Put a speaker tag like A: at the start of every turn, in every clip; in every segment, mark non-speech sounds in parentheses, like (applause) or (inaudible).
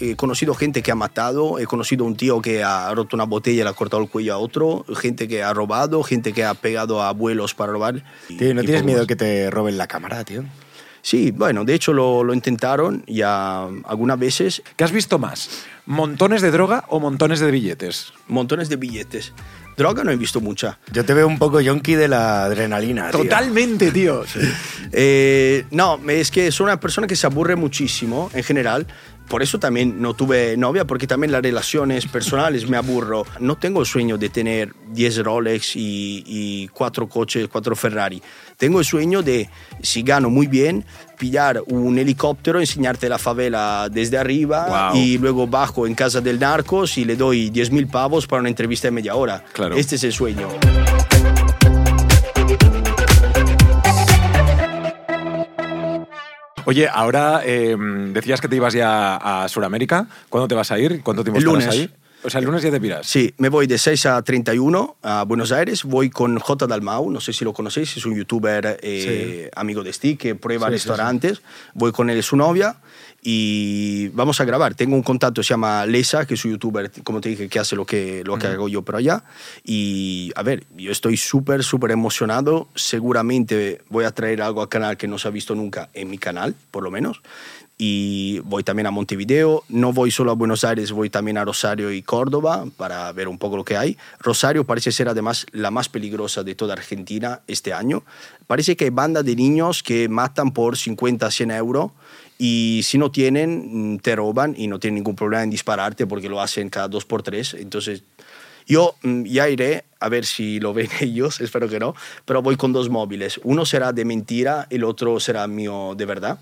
A: he conocido gente que ha matado, he conocido un tío que ha roto una botella y le ha cortado el cuello a otro, gente que ha robado, gente que ha pegado a abuelos para robar.
B: Tío, ¿no
A: y
B: tienes miedo
A: más.
B: que te roben la cámara, tío?
A: Sí, bueno, de hecho lo, lo intentaron ya algunas veces,
C: ¿Qué has visto más? ¿Montones de droga o montones de billetes?
A: montones de billetes. Droga no he visto mucha.
B: Yo te veo un poco yonki de la adrenalina, tío.
C: Totalmente, tío. (laughs)
A: Eh, no, es que soy una persona que se aburre muchísimo en general. Por eso también no tuve novia, porque también las relaciones personales me aburro. No tengo el sueño de tener 10 Rolex y, y 4 coches, 4 Ferrari. Tengo el sueño de, si gano muy bien, pillar un helicóptero, enseñarte la favela desde arriba
C: Wow.
A: y luego bajo en casa del narcos y le doy 10.000 pavos para una entrevista de media hora.
C: Claro.
A: Este es el sueño.
C: Oye, ahora eh, decías que te ibas ya a Sudamérica. ¿Cuándo te vas a ir? ¿Cuánto tiempo
A: El
C: estarás
A: lunes.
C: ahí? O sea, el lunes ya te piras.
A: Sí, me voy de 6 a 31 a Buenos Aires. Voy con J. Dalmau, no sé si lo conocéis, es un youtuber eh, amigo de Stick que prueba
B: Sí, sí,
A: restaurantes. Voy con él y su novia y vamos a grabar. Tengo un contacto, se llama Lesa, que es un youtuber, como te dije, que hace lo que, lo que hago yo por allá. Y a ver, yo estoy súper, súper emocionado. Seguramente voy a traer algo al canal que no se ha visto nunca en mi canal, por lo menos y voy también a Montevideo. No voy solo a Buenos Aires, voy también a Rosario y Córdoba para ver un poco lo que hay. Rosario parece ser además la más peligrosa de toda Argentina este año. Parece que hay bandas de niños que matan por 50, 100 euros y si no tienen, mm, te roban y no tienen ningún problema en dispararte porque lo hacen cada dos por tres. Entonces yo mm, ya iré a ver si lo (laughs) ven ellos, espero que no, pero voy con dos móviles. Uno será de mentira, el otro será mío de verdad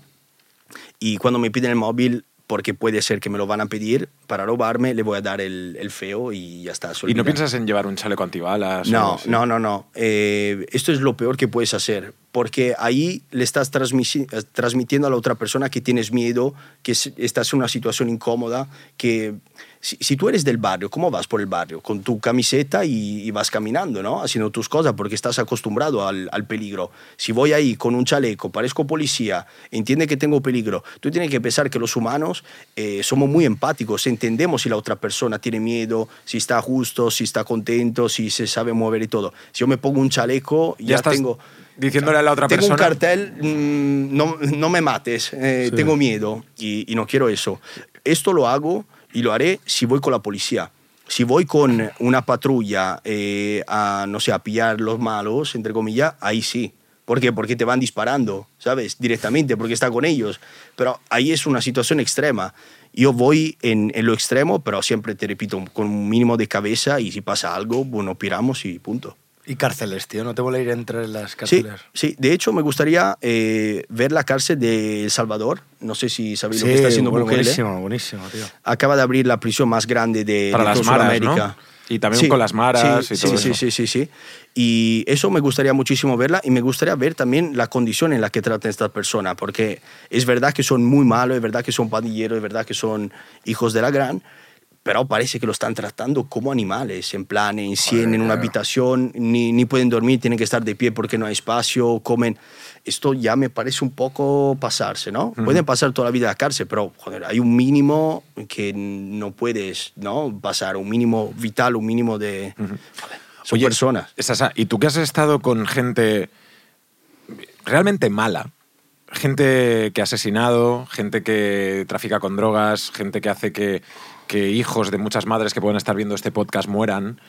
A: y cuando me piden el móvil, porque puede ser que me lo van a pedir para robarme, le voy a dar el, el feo y ya está.
C: ¿Y no piensas en llevar un chaleco antibalas?
A: No, no, no, no. Eh, esto es lo peor que puedes hacer, porque ahí le estás transmitiendo a la otra persona que tienes miedo, que es- estás en una situación incómoda, que si, si tú eres del barrio, ¿cómo vas por el barrio? Con tu camiseta y, y vas caminando, ¿no? Haciendo tus cosas porque estás acostumbrado al, al peligro. Si voy ahí con un chaleco, parezco policía, entiende que tengo peligro, tú tienes que pensar que los humanos eh, somos muy empáticos, entendemos si la otra persona tiene miedo, si está justo, si está contento, si se sabe mover y todo. Si yo me pongo un chaleco, ya,
C: Ya estás
A: tengo...
C: diciéndole a la otra
A: tengo
C: persona...
A: un cartel, mm, no, no me mates, eh, tengo miedo y, y no quiero eso. Esto lo hago y lo haré si voy con la policía. Si voy con una patrulla eh, a, no sé, a pillar los malos, entre comillas, ahí sí. ¿Por qué? Porque te van disparando, ¿sabes? Directamente, porque está con ellos. Pero ahí es una situación extrema. Yo voy en, en lo extremo, pero siempre te repito, con un mínimo de cabeza y si pasa algo, bueno, piramos y punto.
B: Y cárceles, tío. ¿No te vuelve a ir entre las
A: Sí,
B: cárceles?
A: sí, de hecho me gustaría eh, ver la cárcel de El Salvador. No sé si sabéis lo que está haciendo
B: bueno,
A: Bukele.
B: buenísimo, buenísimo, tío.
A: Acaba de abrir la prisión más grande de,
C: Para
A: de
C: las maras,
A: Sudamérica.
C: ¿no? Y también con las maras
A: sí,
C: y todo
A: sí, sí,
C: eso.
A: sí, sí, sí. Y eso me gustaría muchísimo verla y me gustaría ver también la condición en la que tratan estas personas, porque es verdad que son muy malos, es verdad que son pandilleros, es verdad que son hijos de la gran, pero parece que lo están tratando como animales, en plan, en 100, en una habitación, ni, ni pueden dormir, tienen que estar de pie porque no hay espacio, comen. Esto ya me parece un poco pasarse, ¿no? Pueden pasar toda la vida en la cárcel, pero joder, hay un mínimo que no puedes ¿no? pasar, un mínimo vital, un mínimo de... Joder, son
C: Oye,
A: personas.
C: Sasa, ¿y tú que has estado con gente realmente mala? Gente que ha asesinado, gente que trafica con drogas, gente que hace que, que hijos de muchas madres que pueden estar viendo este podcast mueran.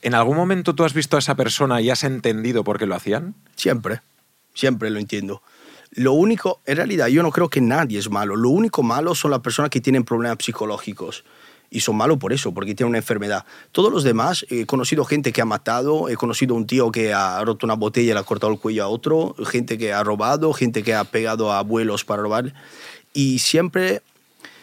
C: ¿En algún momento tú has visto a esa persona y has entendido por qué lo hacían?
A: Siempre, siempre lo entiendo. Lo único, en realidad yo no creo que nadie es malo. Lo único malo son las personas que tienen problemas psicológicos. Y son malos por eso, porque tienen una enfermedad. Todos los demás, he conocido gente que ha matado, he conocido un tío que ha roto una botella y le ha cortado el cuello a otro, gente que ha robado, gente que ha pegado a abuelos para robar. Y siempre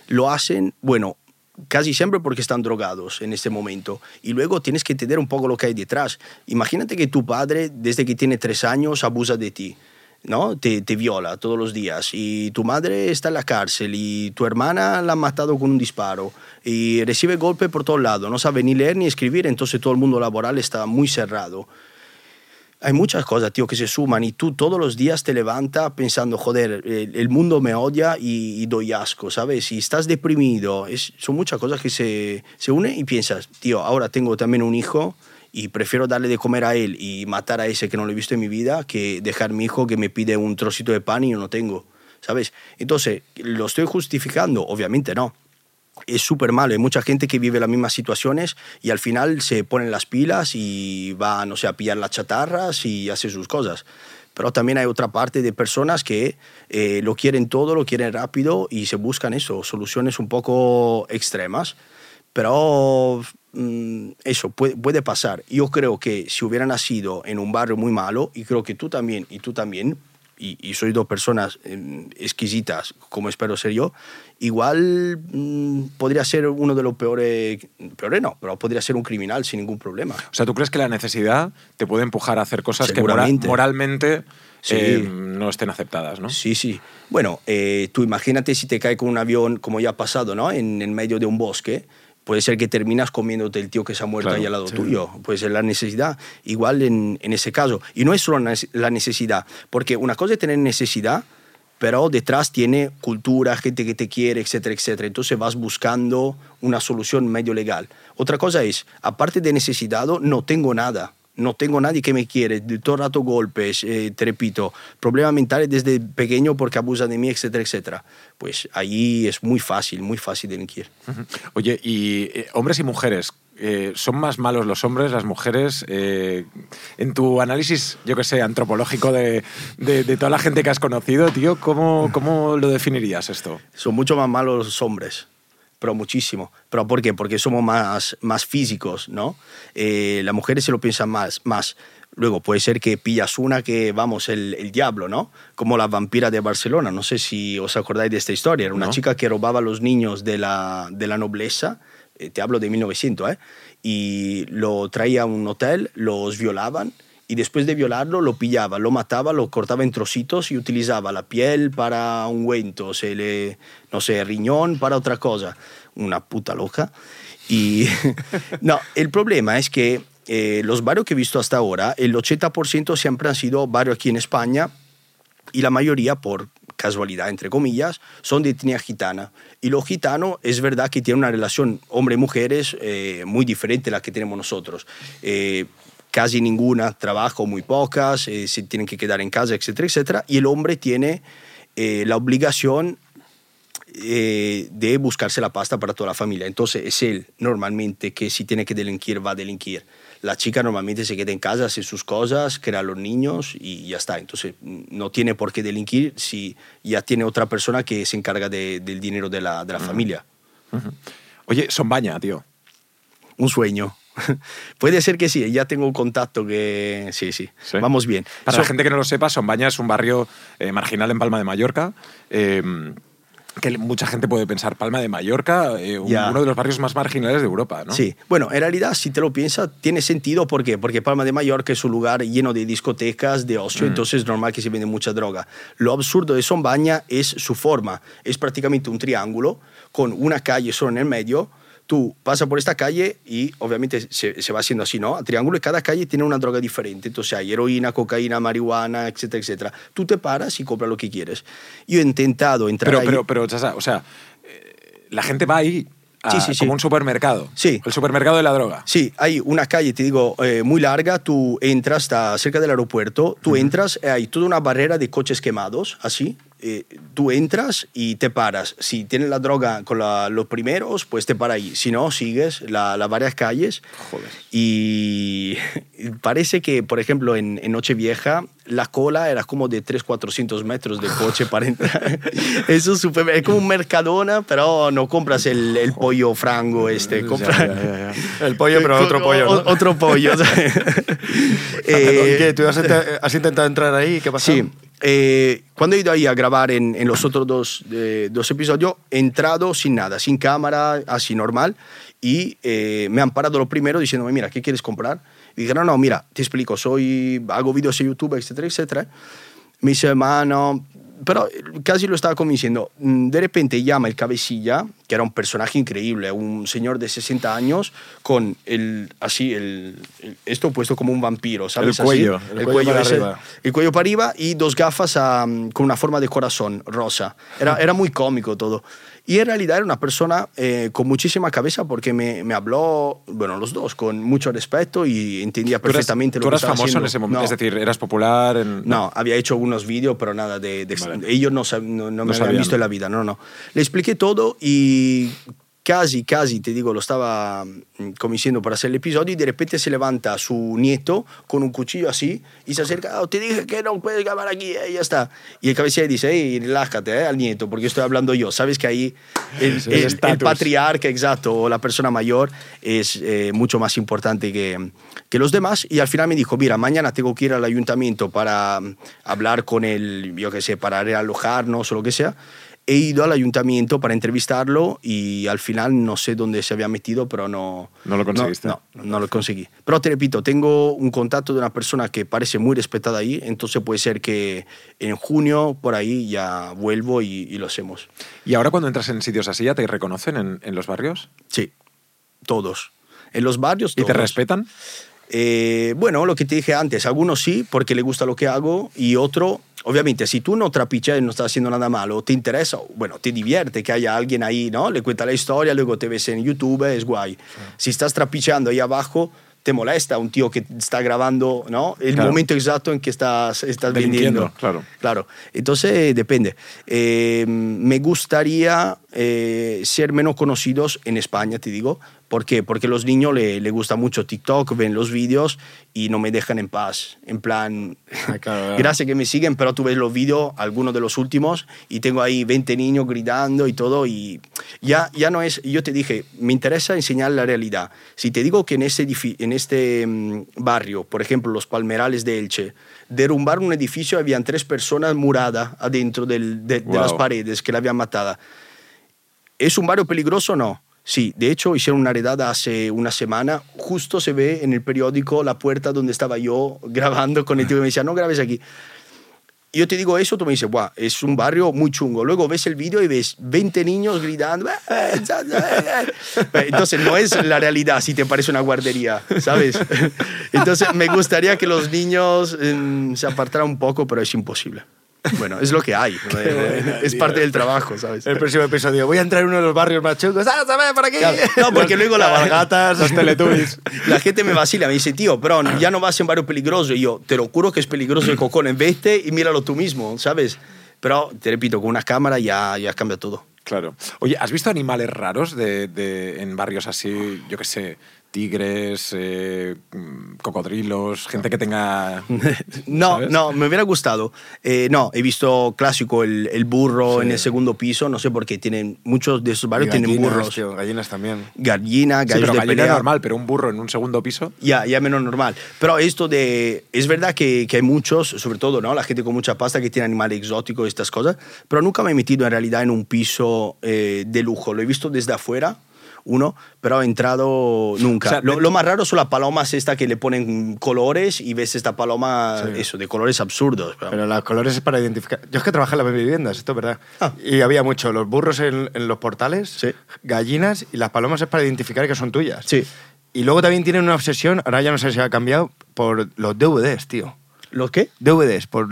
A: lo hacen, bueno, casi siempre porque están drogados en este momento. Y luego tienes que entender un poco lo que hay detrás. Imagínate que tu padre, desde que tiene tres años, abusa de ti. ¿no? Te, te viola todos los días y tu madre está en la cárcel y tu hermana la han matado con un disparo y recibe golpe por todos lados, no sabe ni leer ni escribir, entonces todo el mundo laboral está muy cerrado. Hay muchas cosas, tío, que se suman y tú todos los días te levantas pensando, joder, el, el mundo me odia y, y, doy asco, ¿sabes? Y estás deprimido, es, son muchas cosas que se, se unen y piensas, tío, ahora tengo también un hijo y prefiero darle de comer a él y matar a ese que no lo he visto en mi vida que dejar mi hijo que me pide un trocito de pan y yo no tengo, ¿sabes? Entonces, ¿lo estoy justificando? Obviamente no es súper malo. Hay mucha gente que vive las mismas situaciones y al final se ponen las pilas y va, no sé, a pillar las chatarras y hace sus cosas. Pero también hay otra parte de personas que eh, lo quieren todo, lo quieren rápido y se buscan eso, soluciones un poco extremas. Pero mm, eso puede, puede pasar. Yo creo que si hubiera nacido en un barrio muy malo, y creo que tú también, y tú también, y, y soy dos personas eh, exquisitas, como espero ser yo, igual mmm, podría ser uno de los peores, peores no, pero podría ser un criminal sin ningún problema.
C: O sea, ¿tú crees que la necesidad te puede empujar a hacer cosas que mora moralmente sí. eh, no estén aceptadas, ¿no?
A: Sí, sí. Bueno, eh, tú imagínate si te cae con un avión, como ya ha pasado, ¿no? En, en medio de un bosque, puede ser que terminas comiéndote el tío que se ha muerto claro, ahí al lado sí. tuyo. Puede ser la necesidad. Igual en, en, ese caso. Y no es solo la necesidad, porque una cosa es tener necesidad, pero detrás tiene cultura, gente que te quiere, etcétera, etcétera. Entonces vas buscando una solución medio legal. Otra cosa es, aparte de necesidad, no tengo nada no tengo nadie que me quiere, todo el rato golpes, eh, te repito, problemas mentales desde pequeño porque abusa de mí, etcétera, etcétera. Pues ahí es muy fácil, muy fácil delinquir.
C: Uh -huh. Oye, y eh, hombres y mujeres, eh, ¿son más malos los hombres, las mujeres? Eh, en tu análisis, yo que sé, antropológico de, de, de, toda la gente que has conocido, tío, ¿cómo, ¿cómo lo definirías esto?
A: Son mucho más malos los hombres pero muchísimo. ¿Pero por qué? Porque somos más, más físicos, ¿no? Eh, las mujeres se lo piensan más, más. Luego puede ser que pillas una que, vamos, el, el, diablo, ¿no? Como la vampira de Barcelona. No sé si os acordáis de esta historia. Era una ¿No? chica que robaba a los niños de la, de la nobleza, eh, te hablo de 1900, ¿eh? Y lo traía a un hotel, los violaban y después de violarlo lo pillaba, lo mataba, lo cortaba en trocitos y utilizaba la piel para ungüento, se le, no sé, riñón para otra cosa. Una puta loca. Y (laughs) no, el problema es que eh, los barrios que he visto hasta ahora, el 80% siempre han sido barrios aquí en España y la mayoría, por casualidad, entre comillas, son de etnia gitana. Y los gitanos es verdad que tienen una relación hombre-mujeres eh, muy diferente a la que tenemos nosotros. Eh, casi ninguna trabajo, muy pocas, eh, se tienen que quedar en casa, etcétera, etcétera. Y el hombre tiene eh, la obligación eh, de buscarse la pasta para toda la familia. Entonces es él normalmente que si tiene que delinquir, va a delinquir. La chica normalmente se queda en casa, hace sus cosas, crea a los niños y ya está. Entonces no tiene por qué delinquir si ya tiene otra persona que se encarga de, del dinero de la, de la uh -huh. familia.
C: Uh -huh. Oye, son baña, tío.
A: Un sueño. (laughs) Puede ser que sí, ya tengo un contacto que sí, sí, ¿Sí? vamos bien.
C: Para so, la gente que no lo sepa, Sombaña es un barrio eh, marginal en Palma de Mallorca. Eh, que mucha gente puede pensar Palma de Mallorca, eh, yeah. uno de los barrios más marginales de Europa, ¿no?
A: Sí, bueno, en realidad, si te lo piensas, tiene sentido. ¿Por qué? Porque Palma de Mallorca es un lugar lleno de discotecas, de ocio, mm. entonces es normal que se vende mucha droga. Lo absurdo de Sombaña es su forma. Es prácticamente un triángulo con una calle solo en el medio tú pasas por esta calle y obviamente se, se, va haciendo así, ¿no? A triángulo y cada calle tiene una droga diferente. Entonces hay heroína, cocaína, marihuana, etcétera, etcétera. Tú te paras y compras lo que quieres. Yo he intentado entrar
C: pero,
A: ahí.
C: Pero, pero, o sea, eh, la gente va ahí a, sí, sí, sí. como un supermercado.
A: Sí.
C: El supermercado de la droga.
A: Sí, hay una calle, te digo, eh, muy larga. Tú entras, está cerca del aeropuerto. Tú uh -huh. entras, hay toda una barrera de coches quemados, así, eh, tú entras y te paras. Si tienes la droga con la, los primeros, pues te para ahí. Si no, sigues las la varias calles.
C: Joder.
A: Y (laughs) parece que, por ejemplo, en, en Nochevieja, la cola era como de 300, 400 metros de coche para entrar. (laughs) Eso es, super, es como un Mercadona, pero no compras el, el pollo frango este. Compras
C: ya, ya, ya. El pollo, pero otro pollo. ¿no?
A: Otro pollo. (laughs)
B: eh, ¿Qué? ¿Tú has, has, intentado entrar ahí? ¿Qué pasó?
A: Sí. Eh, cuando he ido ahí a grabar en, en los otros dos, eh, dos, episodios, he entrado sin nada, sin cámara, así normal, y eh, me han parado lo primero diciéndome, mira, ¿qué quieres comprar? Y dije, no, no, mira, te explico, soy, hago vídeos en YouTube, etcétera, etcétera. Me dice, mano, pero casi lo estaba convenciendo. Mm, De repente llama el cabecilla, que era un personaje increíble, un señor de 60 años con el, así, el, el- esto puesto como un vampiro, ¿sabes?
C: El cuello,
A: Así,
C: el cuello para
A: ese,
C: arriba.
A: el cuello para arriba y dos gafas ah, con una forma de corazón rosa. Era, era muy cómico todo. Y en realidad era una persona eh, con muchísima cabeza porque me, me habló, bueno, los dos, con mucho respeto y entendía
C: ¿Tú eras,
A: perfectamente
C: tú
A: lo que
C: eras
A: estaba
C: famoso en
A: haciendo.
C: ese momento?
A: No.
C: Es decir, ¿eras popular? En...
A: No, había hecho algunos vídeos, pero nada de... de-
C: Vale.
A: Ellos no, no, no me habían visto en la vida, no, no. Le expliqué todo y casi, casi, te digo, lo estaba mm, convenciendo para hacer el episodio y de repente se levanta su nieto con un cuchillo así y se acerca, "Oh, te dije que no puedes grabar aquí, eh, y ya está. Y el cabecilla dice, hey, relájate eh, al nieto, porque estoy hablando yo. Sabes que ahí el,
C: Sí, el
A: el- el
C: estatus.
A: patriarca, exacto, o la persona mayor es eh, mucho más importante que, que los demás. Y al final me dijo, mira, mañana tengo que ir al ayuntamiento para mm, hablar con el, yo qué sé, para realojarnos o lo que sea. He ido al ayuntamiento para entrevistarlo y al final no sé dónde se había metido, pero no...
C: No lo conseguiste.
A: No, no, no lo conseguí. Pero te repito, tengo un contacto de una persona que parece muy respetada ahí, entonces puede ser que en junio por ahí ya vuelvo y, y lo hacemos.
C: ¿Y ahora cuando entras en sitios así ya te reconocen en, en los barrios?
A: Sí, todos. En los barrios
C: ¿Y te
A: todos.
C: respetan?
A: Eh, bueno, lo que te dije antes, algunos sí, porque le gusta lo que hago, y otro, obviamente, si tú no trapichas y no estás haciendo nada malo, te interesa, bueno, te divierte que haya alguien ahí, ¿no? Le cuenta la historia, luego te ves en YouTube, es guay. Si estás trapicheando ahí abajo, te molesta un tío que está grabando, ¿no? El
C: Claro.
A: momento exacto en que estás, estás vendiendo.
C: claro.
A: Claro, entonces depende. Eh, me gustaría eh, ser menos conocidos en España, te digo. ¿Por qué? Porque los niños le, le gusta mucho TikTok, ven los vídeos y no me dejan en paz. En plan,
B: Ah, claro, (laughs)
A: gracias que me siguen, pero tú ves los vídeos, algunos de los últimos, y tengo ahí 20 niños gritando y todo. Y ya, ya no es, yo te dije, me interesa enseñar la realidad. Si te digo que en este, en este mm, barrio, por ejemplo, los Palmerales de Elche, derrumbaron un edificio, habían tres personas muradas adentro del- de, de
C: Wow.
A: las paredes que la habían matada. ¿Es un barrio peligroso o no? Sí, de hecho hicieron una redada hace una semana, justo se ve en el periódico la puerta donde estaba yo (laughs) grabando con el tío que me decía, no grabes aquí. Yo te digo eso, tú me dices, Buah, es un barrio muy chungo. Luego ves el vídeo y ves 20 niños gritando. "Eh, za, eh". Entonces no es la realidad si te parece una guardería, ¿sabes? (laughs) Entonces me gustaría que los niños mm, se apartaran un poco, pero es imposible. Bueno, es lo que hay. (laughs) es parte del trabajo, ¿sabes?
B: El próximo episodio. Voy a entrar en uno de los barrios más chungos. ¡Ah, sabes, por aquí!
A: Claro, No, porque luego la
B: Cabalgatas, los teletubbies. (laughs)
A: La gente me vacila, me dice, tío, pero ya no vas en barrio peligroso. Y yo, te lo juro que es peligroso el cojones. Vete y míralo tú mismo, ¿sabes? Pero, te repito, con una cámara ya, ya cambia todo.
C: Claro. Oye, ¿has visto animales raros de, de- en barrios así, yo qué sé, tigres, eh, cocodrilos, gente que tenga... (laughs)
A: No,
C: ¿sabes?
A: no, me hubiera gustado. Eh, no, he visto clásico el, el burro en el segundo piso, no sé por qué. Tienen, muchos de esos barrios tienen
B: Gallinas,
A: burros.
B: tío, gallinas también.
A: Gallina,
C: Sí,
A: gallos
C: pero
A: de
C: gallina
A: pelea.
C: normal, pero un burro en un segundo piso.
A: Ya, ya menos normal. Pero esto de... Es verdad que, que hay muchos, sobre todo, ¿no? La gente con mucha pasta que tiene animales exóticos y estas cosas, pero nunca me he metido en realidad en un piso eh, de lujo. Lo he visto desde afuera, uno, pero he entrado nunca.
C: O sea,
A: lo, más raro son las palomas esta que le ponen colores y ves esta paloma,
B: Sí.
A: eso, de colores absurdos. pero-
B: Pero los colores es para identificar. Yo es que trabajé en las viviendas, esto es verdad.
A: Ah.
B: Y había mucho, los burros en, en los portales,
A: Sí.
B: gallinas y las palomas es para identificar que son tuyas.
A: Sí.
B: Y luego también tienen una obsesión, ahora ya no sé si ha cambiado, por los DVDs, tío.
A: ¿Los qué?
B: DVDs, por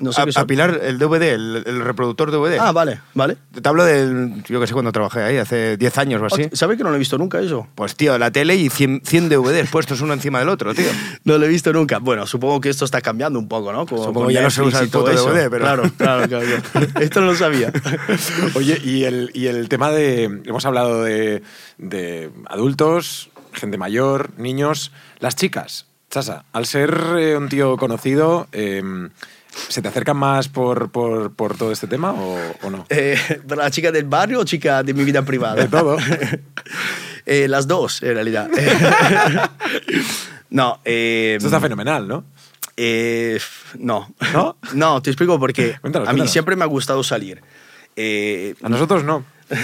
A: No sé
B: a-
A: qué son.
B: apilar el DVD, el, el reproductor DVD.
A: Ah, vale, vale.
B: Te hablo del, yo que sé, cuando trabajé ahí, hace 10 años o así.
A: ¿Sabes que no lo he visto nunca eso?
B: Pues tío, la tele y 100, 100 DVDs puestos uno encima del otro, tío. (laughs)
A: No lo he visto nunca. Bueno, supongo que esto está cambiando un poco, ¿no? Como
B: Supongo
A: con
B: ya no se usa el
A: todo
B: puto. DVD, pero-
A: Claro, claro, claro. claro. (laughs) Esto no lo sabía. (laughs)
C: Oye, y el, y el tema de. Hemos hablado de, de adultos, gente mayor, niños. Las chicas, Chasa, al ser eh, un tío conocido, eh, ¿se te acercan más por, por, por todo este tema o, o no?
A: Eh, ¿Pero la chica del barrio o chica de mi vida privada?
C: De todo. (laughs)
A: Eh, las dos, en realidad. (laughs) no, eh,
C: Esto está fenomenal, ¿no?
A: eh, no.
C: ¿No?
A: No, te explico porque
C: Cuéntanos,
A: a mí
C: cuéntanos.
A: siempre me ha gustado salir. Eh,
C: A nosotros no. (laughs)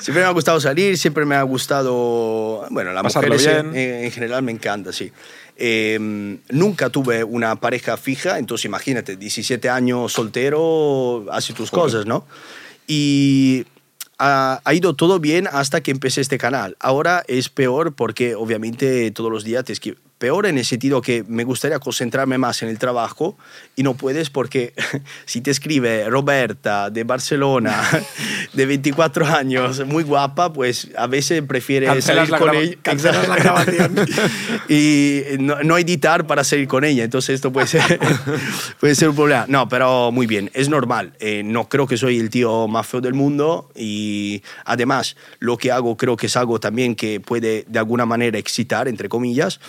A: siempre me ha gustado salir, siempre me ha gustado, bueno, las
C: Pasarlo
A: mujeres en,
C: bien.
A: en general me encanta, sí. Eh, nunca tuve una pareja fija, entonces imagínate, 17 años soltero, hace tus cosas, ¿no? Y ha, ha ido todo bien hasta que empecé este canal. Ahora es peor porque obviamente todos los días te Peor en el sentido que me gustaría concentrarme más en el trabajo y no puedes porque (laughs) si te escribe Roberta de Barcelona, (laughs) de 24 años, muy guapa, pues a veces prefieres
C: Cancelas
A: salir con ella.
C: cancelas la grabación. (laughs)
A: y no, no editar para salir con ella. Entonces esto puede ser, puede ser un problema. No, pero muy bien, es normal. Eh, no creo que soy el tío más feo del mundo y además lo que hago creo que es algo también que puede de alguna manera excitar, entre comillas.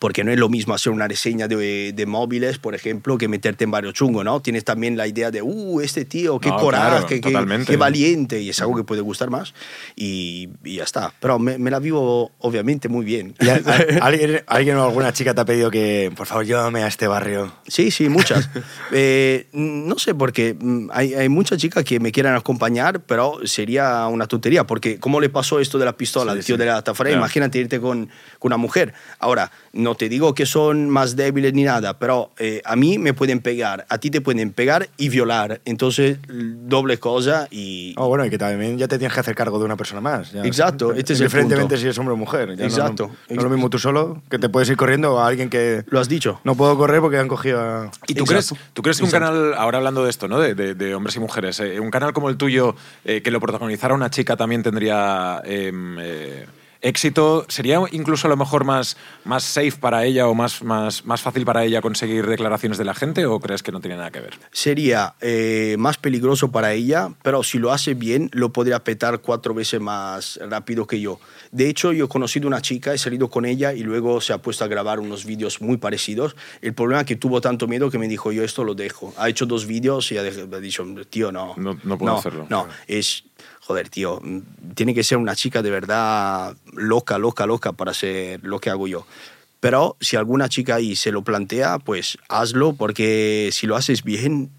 A: Porque no es lo mismo hacer una reseña de, de móviles, por ejemplo, que meterte en varios chungos, ¿no? Tienes también la idea de, uh, este tío, qué
C: No,
A: coraje,
C: claro,
A: qué, qué valiente, y es algo que puede gustar más, y, y ya está. Pero me, me la vivo, obviamente, muy bien.
D: ¿Y a- a- (laughs) ¿Alguien, alguien o alguna chica te ha pedido que, por favor, llévame a este barrio?
A: Sí, sí, muchas. (laughs) Eh, no sé por qué. mm, Hay, hay muchas chicas que me quieran acompañar, pero sería una tontería, porque ¿cómo le pasó esto de la pistola
D: Sí,
A: al tío
D: sí.
A: de la tafara?
C: Ya.
A: Imagínate irte con, con una mujer. Ahora, no te digo que son más débiles ni nada, pero eh, a mí me pueden pegar, a ti te pueden pegar y violar. Entonces, doble cosa y...
D: Oh, bueno, y que también ya te tienes que hacer cargo de una persona más. ya.
A: Exacto, este es el punto.
D: si es hombre o mujer. ya no-
A: Exacto.
D: No, no es lo mismo tú solo, que te puedes ir corriendo a alguien que
A: Lo has dicho.
D: no puedo correr porque han cogido a...
C: ¿Y tú
A: Exacto.
C: crees, tú crees que un canal, ahora hablando de esto, ¿no? de, de- de hombres y mujeres, eh, un canal como el tuyo, eh, que lo protagonizara una chica también tendría em, eh, éxito? ¿Sería incluso a lo mejor más, más safe para ella o más, más, más fácil para ella conseguir declaraciones de la gente o crees que no tiene nada que ver?
A: sería eh, más peligroso para ella, pero si lo hace bien, lo podría petar cuatro veces más rápido que yo. De hecho, yo he conocido una chica, he salido con ella y luego se ha puesto a grabar unos vídeos muy parecidos. El problema es que tuvo tanto miedo que me dijo, yo esto lo dejo. Ha hecho dos vídeos y ha, dicho, tío, no.
C: No- no puedo hacerlo.
A: No, es, joder, tío, tiene que ser una chica de verdad loca, loca, loca para hacer lo que hago yo. Pero si alguna chica ahí se lo plantea, pues hazlo, porque si lo haces bien,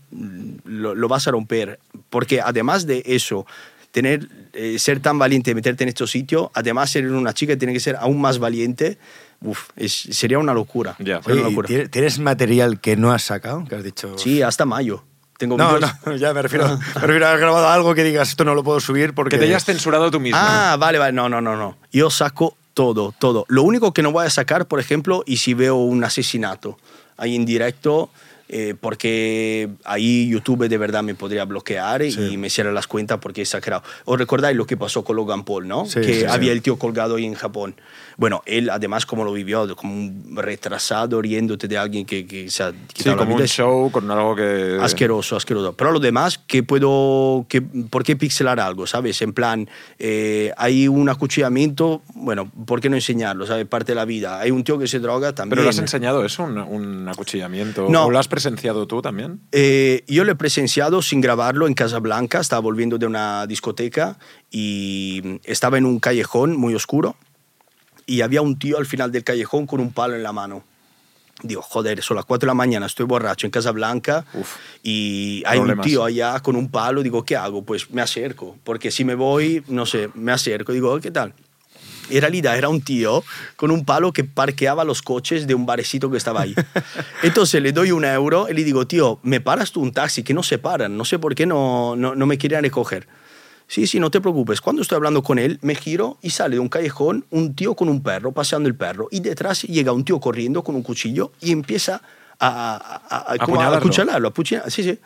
A: lo, lo vas a romper. Porque además de eso, tener, eh, ser tan valiente, meterte en estos sitios, además ser una chica tiene que ser aún más valiente, uf, es- sería una locura.
C: Ya.
A: Sería
D: Oye,
A: una
D: ¿y
A: locura.
D: ¿tienes- ¿Tienes material que no has sacado? Que has dicho...
A: Sí, hasta mayo. Tengo
D: No, no, (laughs) ya me refiero, me refiero a haber grabado algo que digas, esto no lo puedo subir porque...
C: Que te hayas censurado tú mismo.
A: Ah, vale, vale. No, no, no, no. Yo saco todo, todo. Lo único que no voy a sacar, por ejemplo, y si veo un asesinato ahí en directo, eh, porque ahí YouTube de verdad me podría bloquear y me cierra las cuentas porque es exagerado. ¿Os recordáis lo que pasó con Logan Paul, no?
D: Sí,
A: que
D: sí,
A: había el tío colgado ahí en Japón. Bueno, él además como lo vivió, como un retrasado riéndote de alguien que, que se ha
C: sí,
A: quitado la
C: como
A: vida.
C: un show con algo que...
A: Asqueroso, asqueroso. Pero lo demás, que puedo, que, ¿por qué pixelar algo? ¿Sabes? En plan, eh, hay un acuchillamiento, bueno, ¿por qué no enseñarlo? ¿Sabes? Parte de la vida. Hay un tío que se droga también.
C: ¿Pero lo has enseñado eso, un, un acuchillamiento?
A: No.
C: ¿O lo has presenciado tú también?
A: Eh, yo lo he presenciado sin grabarlo en Casablanca, estaba volviendo de una discoteca y estaba en un callejón muy oscuro y había un tío al final del callejón con un palo en la mano. Digo, joder, son las 4 de la mañana, estoy borracho en Casablanca
C: Uf.
A: y hay
C: Problemas.
A: un tío allá con un palo, digo, ¿qué hago? Pues me acerco, porque si me voy, no sé, me acerco, digo, ¿qué tal? En realidad era un tío con un palo que parqueaba los coches de un barecito que estaba ahí. (laughs) Entonces le doy un euro y le digo, tío, ¿me paras tú un taxi? Que no se paran, no sé por qué no, no, no me quieren recoger. Sí, sí, no te preocupes. Cuando estoy hablando con él, me giro y sale de un callejón un tío con un perro paseando el perro. Y detrás llega un tío corriendo con un cuchillo y empieza a, a, a, a- como a acuchillarlo, a apuñalar- Sí, sí.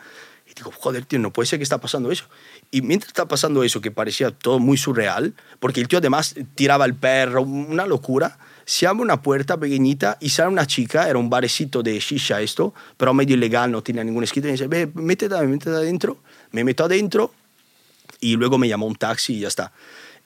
A: Y digo, joder, tío, no puede ser que está pasando eso. Y mientras está pasando eso, que parecía todo muy surreal, porque el tío además tiraba el perro, una locura, se abre una puerta pequeñita y sale una chica, era un barecito de shisha esto, pero medio ilegal, no tenía ningún escrito, y dice, ve, métete, métete adentro. Me meto adentro y luego me llamó un taxi y ya está.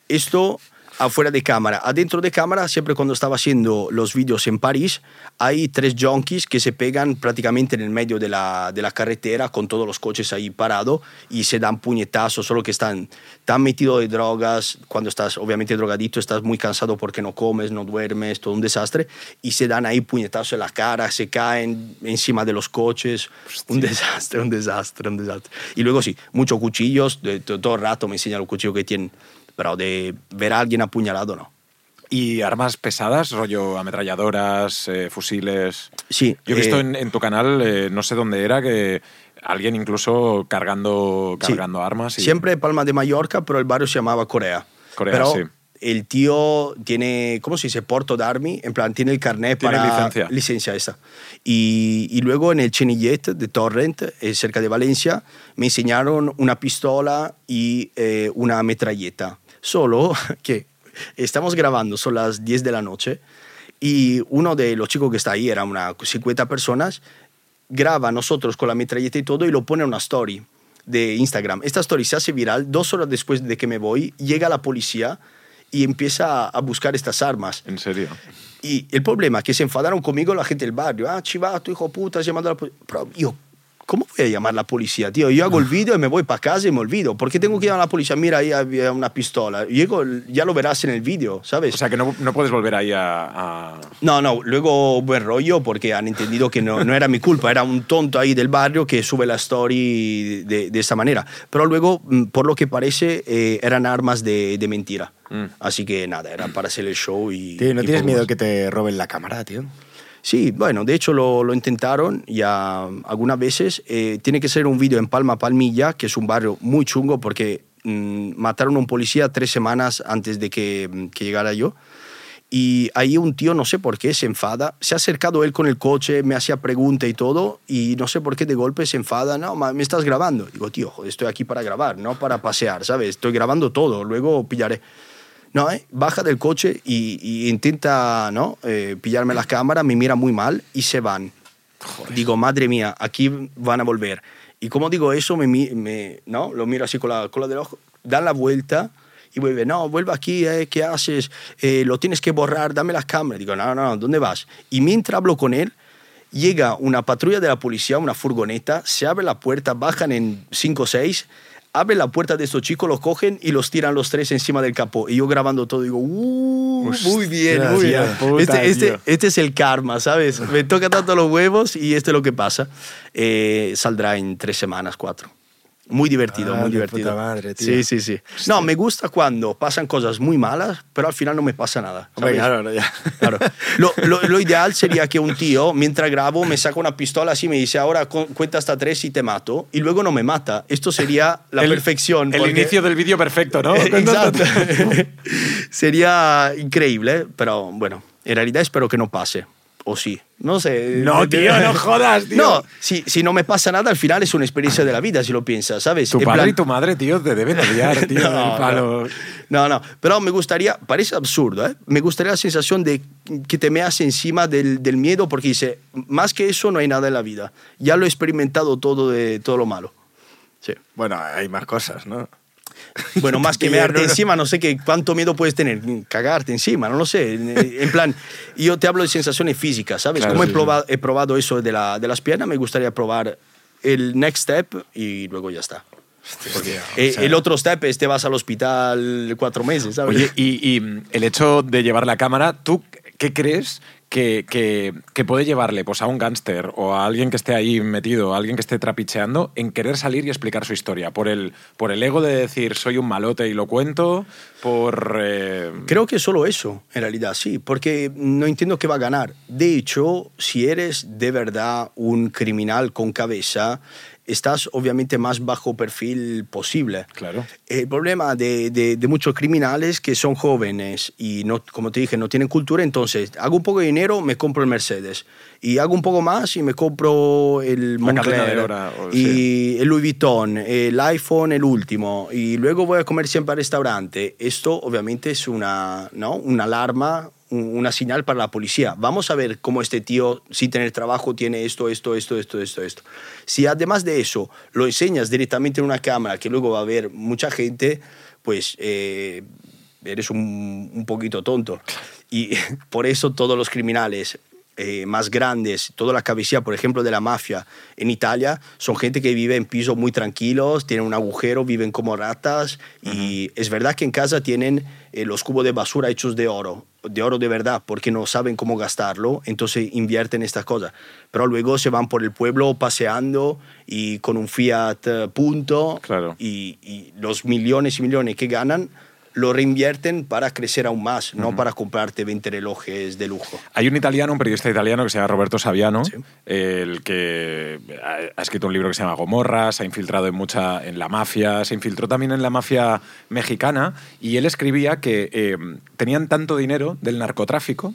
A: Esto afuera de cámara. Adentro de cámara, siempre cuando estaba haciendo los vídeos en París, hay tres junkies que se pegan prácticamente en el medio de la, de la carretera con todos los coches ahí parados y se dan puñetazos, solo que están tan metidos de drogas, cuando estás obviamente drogadito, estás muy cansado porque no comes, no duermes, todo un desastre, y se dan ahí puñetazos en la cara, se caen encima de los coches, un desastre, un desastre, un desastre. Y luego sí, muchos cuchillos, de, de- todo el rato me enseñan los cuchillos que tienen, pero de ver a alguien apuñalado no.
C: ¿Y armas pesadas, rollo ametralladoras, eh, fusiles?
A: Sí,
C: Yo he visto
A: eh,
C: en, en tu canal, eh, no sé dónde era, que alguien incluso cargando,
A: Sí.
C: cargando armas. Y...
A: Siempre Palma de Mallorca, pero el barrio se llamaba Corea.
C: Corea,
A: pero
C: sí.
A: el tío tiene, ¿cómo se dice? Porto d'armi, en plan, tiene el carnet
C: Tiene
A: para...
C: licencia.
A: Licencia esa. Y, y luego en el Chenillet de Torrent, eh, cerca de Valencia, me enseñaron una pistola y eh, una metralleta. Solo (laughs) que estamos grabando, son las 10 de la noche, y uno de los chicos que está ahí, era unas 50 personas, graba a nosotros con la metralleta y todo y lo pone en una story de Instagram. Esta story se hace viral dos horas después de que me voy, llega la policía y empieza a buscar estas armas.
C: En serio.
A: Y el problema es que se enfadaron conmigo la gente del barrio. Ah, chivato, hijo puta, has llamado a la policía. Pero yo, ¿cómo voy a llamar a la policía, tío? Yo hago el vídeo y me voy para casa y me olvido. ¿Por qué tengo que llamar a la policía? Mira, ahí había una pistola. Llego, ya lo verás en el vídeo, ¿sabes?
C: O sea que no, no puedes volver ahí a... a-
A: No, no, luego buen rollo porque han entendido que no, no era mi culpa, era un tonto ahí del barrio que sube la story de, de esta manera. Pero luego, mm, por lo que parece, eh, eran armas de, de mentira.
C: Mm.
A: Así que nada, era para hacer el show y...
D: Tío, ¿no
A: y
D: tienes miedo
A: más.
D: que te roben la cámara, tío?
A: Sí, bueno, de hecho lo, intentaron ya algunas veces. Eh, tiene que ser un vídeo en Palma Palmilla, que es un barrio muy chungo porque mm, mataron a un policía tres semanas antes de que, mm, que llegara yo. Y ahí un tío, no sé por qué, se enfada. Se ha acercado él con el coche, me hacía pregunta y todo, y no sé por qué de golpe se enfada. No, me estás grabando. Digo, tío, estoy aquí para grabar, no para pasear, ¿sabes? Estoy grabando todo, luego pillaré. No, ¿eh? baja del coche y, y intenta ¿no? Eh, pillarme la cámara, me mira muy mal y se van. Digo, madre mía, aquí van a volver. Y como digo eso, me, me- ¿no? lo miro así con la cola del ojo, dan la vuelta y vuelve, no, vuelve aquí, ¿eh? ¿qué haces? Eh, lo tienes que borrar, dame las cámaras. Digo, no, no, ¿dónde vas? Y mientras hablo con él, llega una patrulla de la policía, una furgoneta, se abre la puerta, bajan en 5 o 6, abren la puerta de estos chicos, los cogen y los tiran los tres encima del capó. Y yo grabando todo, digo, "Uh, muy bien, muy bien. este, este, este es el karma, ¿sabes? Me toca tanto los huevos y esto es lo que pasa. Eh, saldrá en tres semanas, cuatro. Muy divertido,
D: Ah,
A: muy
D: de
A: divertido.
D: puta madre, tío.
A: Sí, sí, sí. No, me gusta cuando pasan cosas muy malas, pero al final no me pasa nada.
D: Claro, no, ya.
A: Claro. Lo, lo- lo (laughs) ideal sería que un tío, mientras grabo, me saca una pistola así y me dice, ahora cu- cuenta hasta tres y te mato, y luego no me mata. Esto sería la (laughs)
C: el-
A: perfección.
C: El
A: porque-
C: inicio del vídeo perfecto, ¿no? (laughs)
A: Exacto. sería increíble, pero bueno, en realidad espero que no pase. O sí. No sé.
C: No, tío, no jodas, (laughs) tío.
A: No, si, si no me pasa nada, al final es una experiencia de la vida, si lo piensas, ¿sabes?
C: Tu
A: En
C: padre
A: plan-
C: y tu madre, tío, te deben odiar, (laughs) tío.
A: no,
C: palo.
A: no, no, pero me gustaría, parece absurdo, ¿eh? me gustaría la sensación de que te meas encima del, del miedo porque dice, más que eso no hay nada en la vida. Ya lo he experimentado todo de todo lo malo. Sí.
D: Bueno, hay más cosas, ¿no?
A: Bueno, más que (laughs) mearte
D: no, no.
A: encima, no sé qué, cuánto miedo puedes tener, cagarte encima, no lo sé. En plan, yo te hablo de sensaciones físicas, ¿sabes?
C: Claro,
A: Como
C: sí,
A: he, probado, he probado eso de, la, de las piernas, me gustaría probar el next step y luego ya está.
D: Porque,
A: Eh, el otro step es te vas al hospital cuatro meses, ¿sabes?
C: Oye, y, y, el hecho de llevar la cámara, ¿tú qué crees que, puede llevarle pues, a un gángster o a alguien que esté ahí metido, a alguien que esté trapicheando, en querer salir y explicar su historia? ¿Por el, por el ego de decir soy un malote y lo cuento? ¿Por...? eh,
A: Creo que solo eso, en realidad, sí, porque no entiendo qué va a ganar. De hecho, si eres de verdad un criminal con cabeza, estás obviamente más bajo perfil posible.
C: Claro.
A: El problema de, de- de muchos criminales que son jóvenes y, no, como te dije, no tienen cultura, entonces hago un poco de dinero, me compro el Mercedes. Y hago un poco más y me compro el Moncler.
C: de Ora, o-
A: y el Louis Vuitton, el iPhone, el último. Y luego voy a comer siempre al restaurante. Esto obviamente es una, ¿no? una alarma, una señal para la policía. Vamos a ver cómo este tío, sin tener trabajo, tiene esto, esto, esto, esto, esto, esto. Si además de eso lo enseñas directamente en una cámara que luego va a ver mucha gente, pues eh, eres un, un poquito tonto. Y (laughs) por eso todos los criminales eh, más grandes, toda la cabecilla, por ejemplo, de la mafia en Italia, son gente que vive en pisos muy tranquilos, tienen un agujero, viven como ratas y es verdad que en casa tienen eh, los cubos de basura hechos de oro, de oro de verdad, porque no saben cómo gastarlo, entonces invierten estas cosas. Pero luego se van por el pueblo paseando y con un Fiat eh, punto
C: Claro.
A: y, y los millones y millones que ganan lo reinvierten para crecer aún más, no para comprarte 20 relojes de lujo.
C: Hay un italiano, un periodista italiano que se llama Roberto Saviano,
A: Sí.
C: el que ha ha escrito un libro que se llama Gomorra, se ha infiltrado en mucha en la mafia, se infiltró también en la mafia mexicana y él escribía que eh, tenían tanto dinero del narcotráfico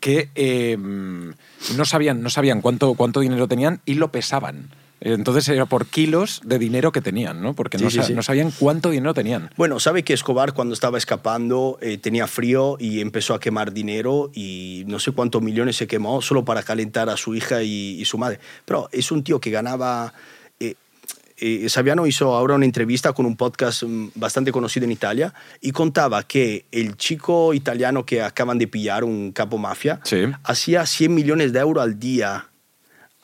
C: que eh, no sabían, no sabían cuánto, cuánto dinero tenían y lo pesaban. Entonces era por kilos de dinero que tenían, ¿no? Porque no,
A: Sí,
C: no sabían cuánto dinero tenían.
A: Bueno, sabe que Escobar cuando estaba escapando eh, tenía frío y empezó a quemar dinero y no sé cuántos millones se quemó solo para calentar a su hija y, y su madre. Pero es un tío que ganaba... eh, eh, Saviano hizo ahora una entrevista con un podcast mm, bastante conocido en Italia y contaba que el chico italiano que acaban de pillar, un capo mafia, hacía 100 millones de euros al día.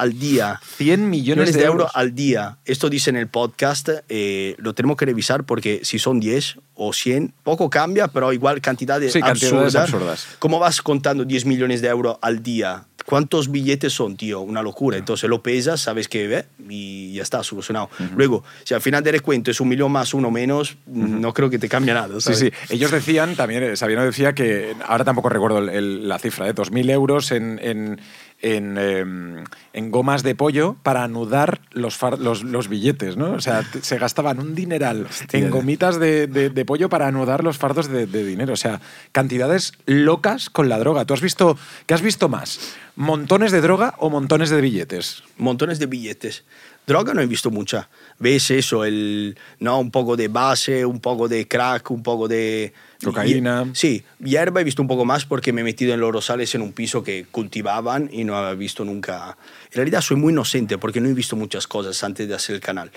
A: Al día.
C: 100 millones de euros.
A: al día. Esto dice en el podcast, eh, lo tenemos que revisar porque si son 10 o 100, poco cambia, pero igual cantidades
C: Sí, cantidades
A: absurdas.
C: absurdas.
A: ¿Cómo vas contando 10 millones de euros al día? ¿Cuántos billetes son, tío? Una locura. Entonces lo pesas, sabes que ve y ya está, solucionado. Luego, si al final del recuento es un millón más, uno menos, no creo que te cambie nada.
C: Sí,
A: ¿sabes?
C: sí. Ellos decían, también eh, Sabiano decía que, ahora tampoco recuerdo el- el- la cifra, ¿eh? 2.000 euros en, en, en, em, en gomas de pollo para anudar los, far- los, los billetes, ¿no? O sea, se gastaban un dineral en gomitas de, de- de pollo para anudar los fardos de, de dinero. O sea, cantidades locas con la droga. ¿Tú has visto, qué has visto más? ¿Montones de droga o montones de billetes?
A: montones de billetes. Droga no he visto mucha. Ves eso, el, ¿no? un poco de base, un poco de crack, un poco de...
C: Cocaína.
A: y- sí, hierba he visto un poco más porque me he metido en los rosales en un piso que cultivaban y no había visto nunca... En realidad soy muy inocente porque no he visto muchas cosas antes de hacer el canal.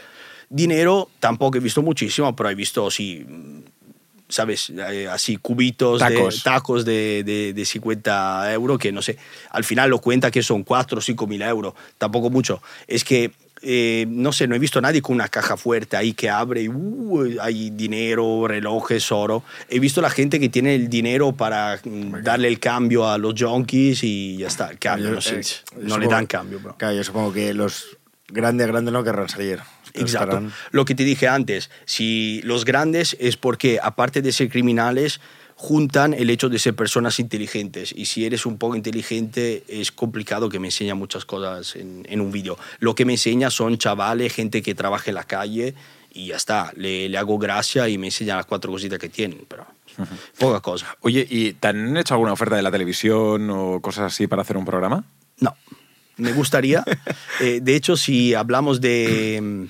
A: Dinero tampoco he visto muchísimo, pero he visto, sí, ¿sabes? Eh, así cubitos,
C: Tacos.
A: de, tacos de, de, de 50 euros, que no sé, al final lo cuenta que son 4 o 5 mil euros, tampoco mucho. Es que, eh, no sé, no he visto a nadie con una caja fuerte ahí que abre y uh, hay dinero, relojes, oro. He visto la gente que tiene el dinero para mm, darle el cambio a los junkies y ya está, el cambio,
D: Yo,
A: no sé,
D: eh,
A: no le dan cambio, bro.
D: Claro, yo supongo que los grandes, grandes no querrán salir.
A: Exacto.
D: Estarán-
A: Lo que te dije antes, si los grandes es porque, aparte de ser criminales, juntan el hecho de ser personas inteligentes. Y si eres un poco inteligente, es complicado que me enseña muchas cosas en, en un vídeo. Lo que me enseña son chavales, gente que trabaja en la calle y ya está. Le, le hago gracia y me enseña las cuatro cositas que tienen, pero poca cosa.
C: Oye, ¿y te han hecho alguna oferta de la televisión o cosas así para hacer un programa?
A: No, me gustaría. (laughs) Eh, de hecho, si hablamos de,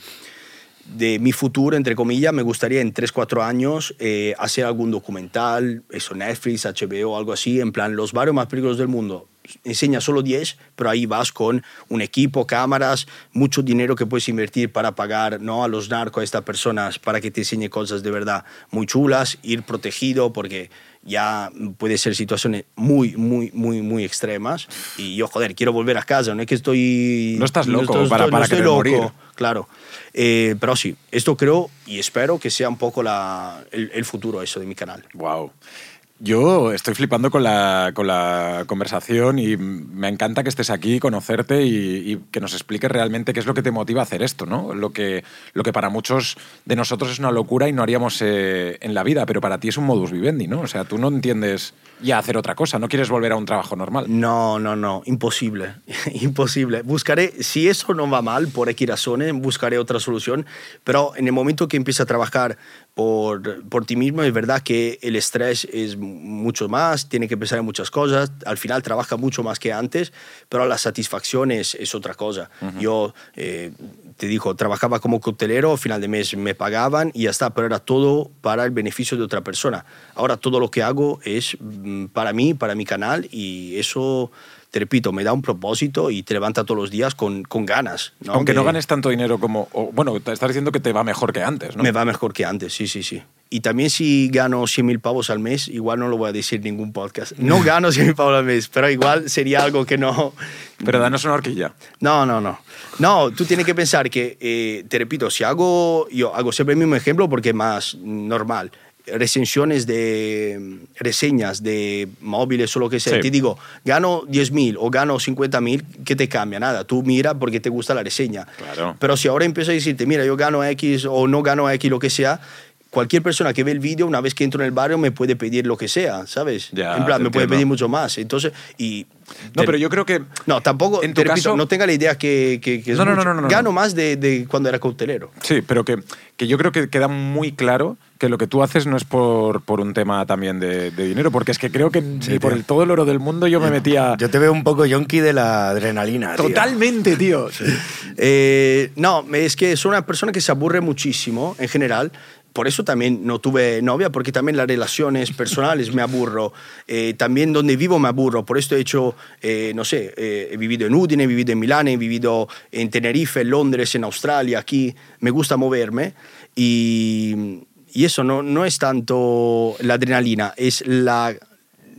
A: de mi futuro, entre comillas, me gustaría en 3, 4 años eh, hacer algún documental, eso, Netflix, HBO, algo así, en plan, los barrios más peligrosos del mundo. Enseña solo 10, pero ahí vas con un equipo, cámaras, mucho dinero que puedes invertir para pagar ¿no? a los narcos, a estas personas, para que te enseñe cosas de verdad muy chulas, ir protegido, porque ya puede ser situaciones muy, muy, muy, muy extremas. Y yo, joder, quiero volver a casa, no es que estoy...
C: No estás loco
A: estoy-
C: para-
A: no
C: para
A: estoy
C: querer
A: loco,
C: morir.
A: Claro. Eh, pero sí, esto creo y espero que sea un poco la, el, el futuro eso de mi canal.
C: Wow. Yo estoy flipando con la, con la conversación y me encanta que estés aquí, conocerte y, que nos expliques realmente qué es lo que te motiva a hacer esto, ¿no? Lo que, lo que para muchos de nosotros es una locura y no haríamos eh, en la vida, pero para ti es un modus vivendi, ¿no? O sea, tú no entiendes ya hacer otra cosa, no quieres volver a un trabajo normal.
A: No, no, no, imposible, (laughs) imposible. Buscaré, si eso no va mal, por X buscaré otra solución, pero en el momento que empiezas a trabajar por, por ti mismo, es verdad que el estrés es mucho más, tiene que pensar en muchas cosas, al final trabaja mucho más que antes, pero la satisfacción es, es otra cosa. Yo, eh, te digo, trabajaba como coctelero, al final de mes me pagaban y ya está, pero era todo para el beneficio de otra persona. Ahora todo lo que hago es mm, para mí, para mi canal y eso, te repito, me da un propósito y te levanta todos los días con, con ganas. ¿no?
C: Aunque no
A: De-
C: ganes tanto dinero como... o, bueno, te estás diciendo que te va mejor que antes, ¿no?
A: Me va mejor que antes, sí, sí, sí. Y también si gano 100 mil pavos al mes, igual no lo voy a decir en ningún podcast. No (laughs) gano 100 mil pavos al mes, pero igual sería algo que no...
C: Pero danos una horquilla.
A: No, no, no. No, tú tienes que pensar que, eh, te repito, si hago, yo hago siempre el mismo ejemplo porque es más normal. Recensiones de reseñas de móviles o lo que sea.
C: Sí.
A: Te digo, gano 10.000 o gano 50.000, ¿qué te cambia? Nada. Tú mira porque te gusta la reseña.
C: Claro.
A: Pero si ahora empiezo a decirte, mira, yo gano X o no gano X, lo que sea, cualquier persona que ve el vídeo, una vez que entro en el barrio, me puede pedir lo que sea, ¿sabes?
C: Ya,
A: en plan, me puede pedir mucho más. Entonces, y.
C: No, pero yo creo que.
A: no, tampoco,
C: En
A: te
C: tu
A: repito,
C: caso-
A: no tenga la idea que, que, que es
C: No, no, no,
A: mucho.
C: no, no, no.
A: Gano más de, de cuando era cautelero.
C: Sí, pero que, que yo creo que queda muy claro que lo que tú haces no es por, por un tema también de, de dinero, porque es que creo que ni por
D: tío.
C: el, todo el oro del mundo yo me metía.
D: Yo te veo un poco yonki de la adrenalina. tío.
C: Totalmente, tío.
A: Eh, no, es que soy una persona que se aburre muchísimo en general. Por eso también no tuve novia, porque también las relaciones (laughs) personales me aburro. Eh, también donde vivo me aburro. Por esto he hecho, eh, no sé, eh, he vivido en Udine, he vivido en Milán, he vivido en Tenerife, en Londres, en Australia, aquí. Me gusta moverme. Y, y eso no, no es tanto la adrenalina, es la...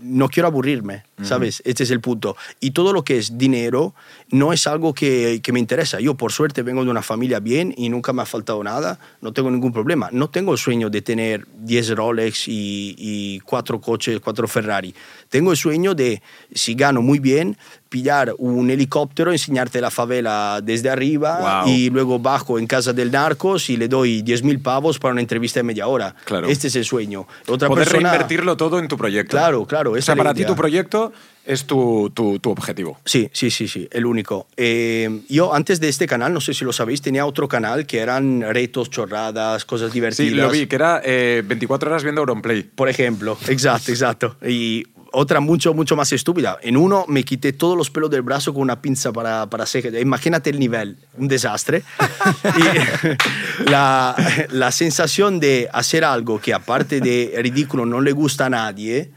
A: No quiero aburrirme, ¿sabes? Este es el punto. Y todo lo que es dinero no es algo que, que me interesa. Yo, por suerte, vengo de una familia bien y nunca me ha faltado nada. No tengo ningún problema. No tengo el sueño de tener 10 Rolex y, y cuatro coches, cuatro Ferrari. Tengo el sueño de, si gano muy bien, pillar un helicóptero, enseñarte la favela desde arriba
C: Wow.
A: y luego bajo en casa del narcos y le doy 10.000 pavos para una entrevista de media hora.
C: Claro.
A: Este es el sueño. Otra
C: Poder
A: persona...
C: reinvertirlo todo en tu proyecto.
A: Claro, claro.
C: O sea, para ti tu proyecto es tu, tu, tu objetivo.
A: Sí, sí, sí, sí, el único. Eh, yo antes de este canal, no sé si lo sabéis, tenía otro canal que eran retos, chorradas, cosas divertidas.
C: Sí, lo vi, que era eh, 24 horas viendo Auronplay.
A: Por ejemplo, (laughs) exacto, exacto. Y otra mucho, mucho más estúpida. En uno me quité todos los pelos del brazo con una pinza para, para cejas. Imagínate el nivel, un desastre. (laughs) y (laughs) la, la sensación de hacer algo que aparte de ridículo no le gusta a nadie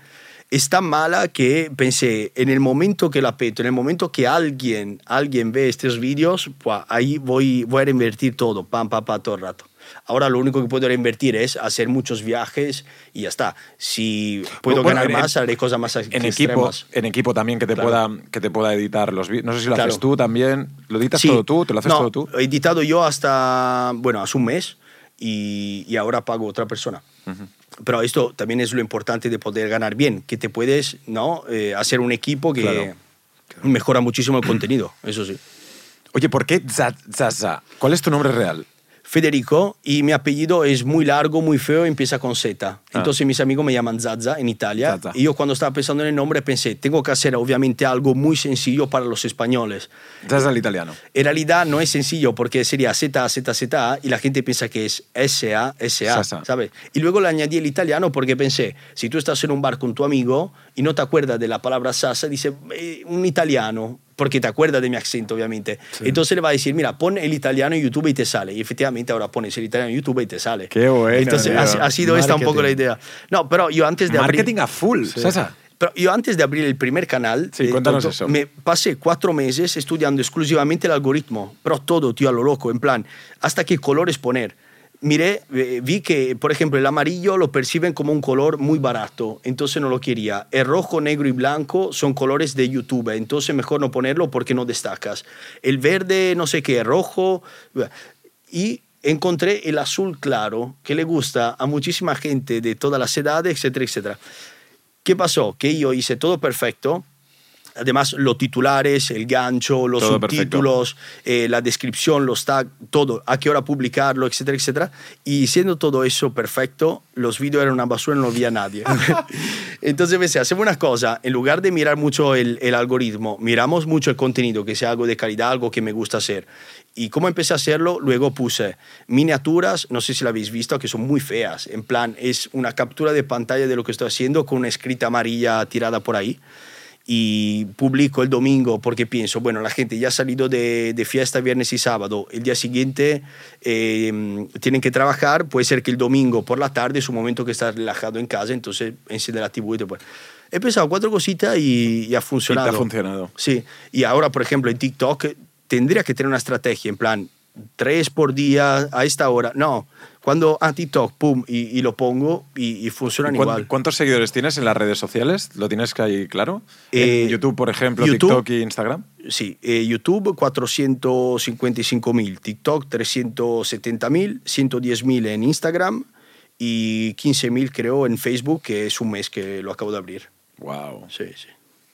A: es tan mala que pensé, en el momento que la peto, en el momento que alguien, alguien ve estos vídeos, pues ahí voy, voy a reinvertir todo, pam, pam, pam, todo el rato. Ahora lo único que puedo reinvertir es hacer muchos viajes y ya está. Si puedo
C: Bueno,
A: ganar
C: en-
A: más, haré cosas más
C: En equipo, en equipo también que te,
A: Claro.
C: pueda, que te pueda editar los vídeos. No sé si lo
A: Claro.
C: haces tú también. ¿Lo editas
A: Sí.
C: todo tú? ¿Te lo haces
A: No,
C: todo tú?
A: He editado yo hasta, bueno, hace un mes y, y ahora pago otra persona. Pero esto también es lo importante de poder ganar bien, que te puedes ¿no? Eh, hacer un equipo que
C: Claro.
A: mejora muchísimo el contenido, eso sí.
C: Oye, ¿por qué Za- Zaza? ¿Cuál es tu nombre real?
A: Federico y mi apellido es muy largo, muy feo, empieza con Z.
C: Ah.
A: Entonces mis amigos me llaman Zaza en Italia.
C: Zaza.
A: Y yo cuando estaba pensando en el nombre pensé, tengo que hacer obviamente algo muy sencillo para los españoles.
C: Zaza al italiano.
A: En realidad no es sencillo porque sería Z, Z, Z A y la gente piensa que es S, A, S, A. ¿sabes? Y luego le añadí el italiano porque pensé, si tú estás en un bar con tu amigo y no te acuerdas de la palabra Sasa, dice "Eh, un italiano, porque te acuerdas de mi acento, obviamente. Entonces le va a decir, mira, pon el italiano en YouTube y te sale. Y efectivamente ahora pones el italiano en YouTube y te sale.
C: Qué bueno,
A: Entonces
C: tío.
A: ha, ha sido esta un poco la
D: Marketing.
A: idea. No, pero yo antes de abrir...
C: Marketing a full, Zaza.
A: Pero yo antes de abrir el primer canal,
C: Sí,
A: eh,
C: cuéntanos
A: tonto,
C: eso.
A: me pasé cuatro meses estudiando exclusivamente el algoritmo, pero todo, tío, a lo loco, en plan, hasta qué colores poner. Miré, eh, vi que, por ejemplo, el amarillo lo perciben como un color muy barato, entonces no lo quería. El rojo, negro y blanco son colores de YouTube, entonces mejor no ponerlo porque no destacas. El verde, no sé qué, rojo. Y encontré el azul claro, que le gusta a muchísima gente de todas las edades, etcétera, etcétera. ¿Qué pasó? Que yo hice todo perfecto. Además, los titulares, el gancho, los
C: Todo
A: subtítulos, eh, la descripción, los tags, todo, a qué hora publicarlo, etcétera, etcétera. Y siendo todo eso perfecto, los vídeos eran una basura no había nadie. (laughs) Entonces pensé, hacemos una cosa, en lugar de mirar mucho el, el algoritmo, miramos mucho el contenido, que sea algo de calidad, algo que me gusta hacer. Y cómo empecé a hacerlo, luego puse miniaturas, no sé si la habéis visto, que son muy feas. En plan, es una captura de pantalla de lo que estoy haciendo con una escrita amarilla tirada por ahí y publico el domingo porque pienso, bueno, la gente ya ha salido de, de fiesta viernes y sábado, el día siguiente eh, tienen que trabajar, puede ser que el domingo por la tarde es un momento que estás relajado en casa, entonces enciende la TV y te. He pensado cuatro cositas y, y ha funcionado.
C: Y te ha funcionado.
A: Sí, y ahora, por ejemplo, en TikTok tendría que tener una estrategia, en plan, tres por día a esta hora. No, cuando a TikTok, pum, y, y lo pongo y, y funcionan
C: ¿Cuán-
A: igual.
C: ¿Cuántos seguidores tienes en las redes sociales? ¿Lo tienes que ahí claro?
A: Eh,
C: en YouTube, por ejemplo,
A: YouTube-
C: TikTok y Instagram.
A: Sí, eh, YouTube 455.000, TikTok 370.000, 110.000 en Instagram y 15.000 creo en Facebook, que es un mes que lo acabo de abrir.
C: Wow.
A: Sí, sí.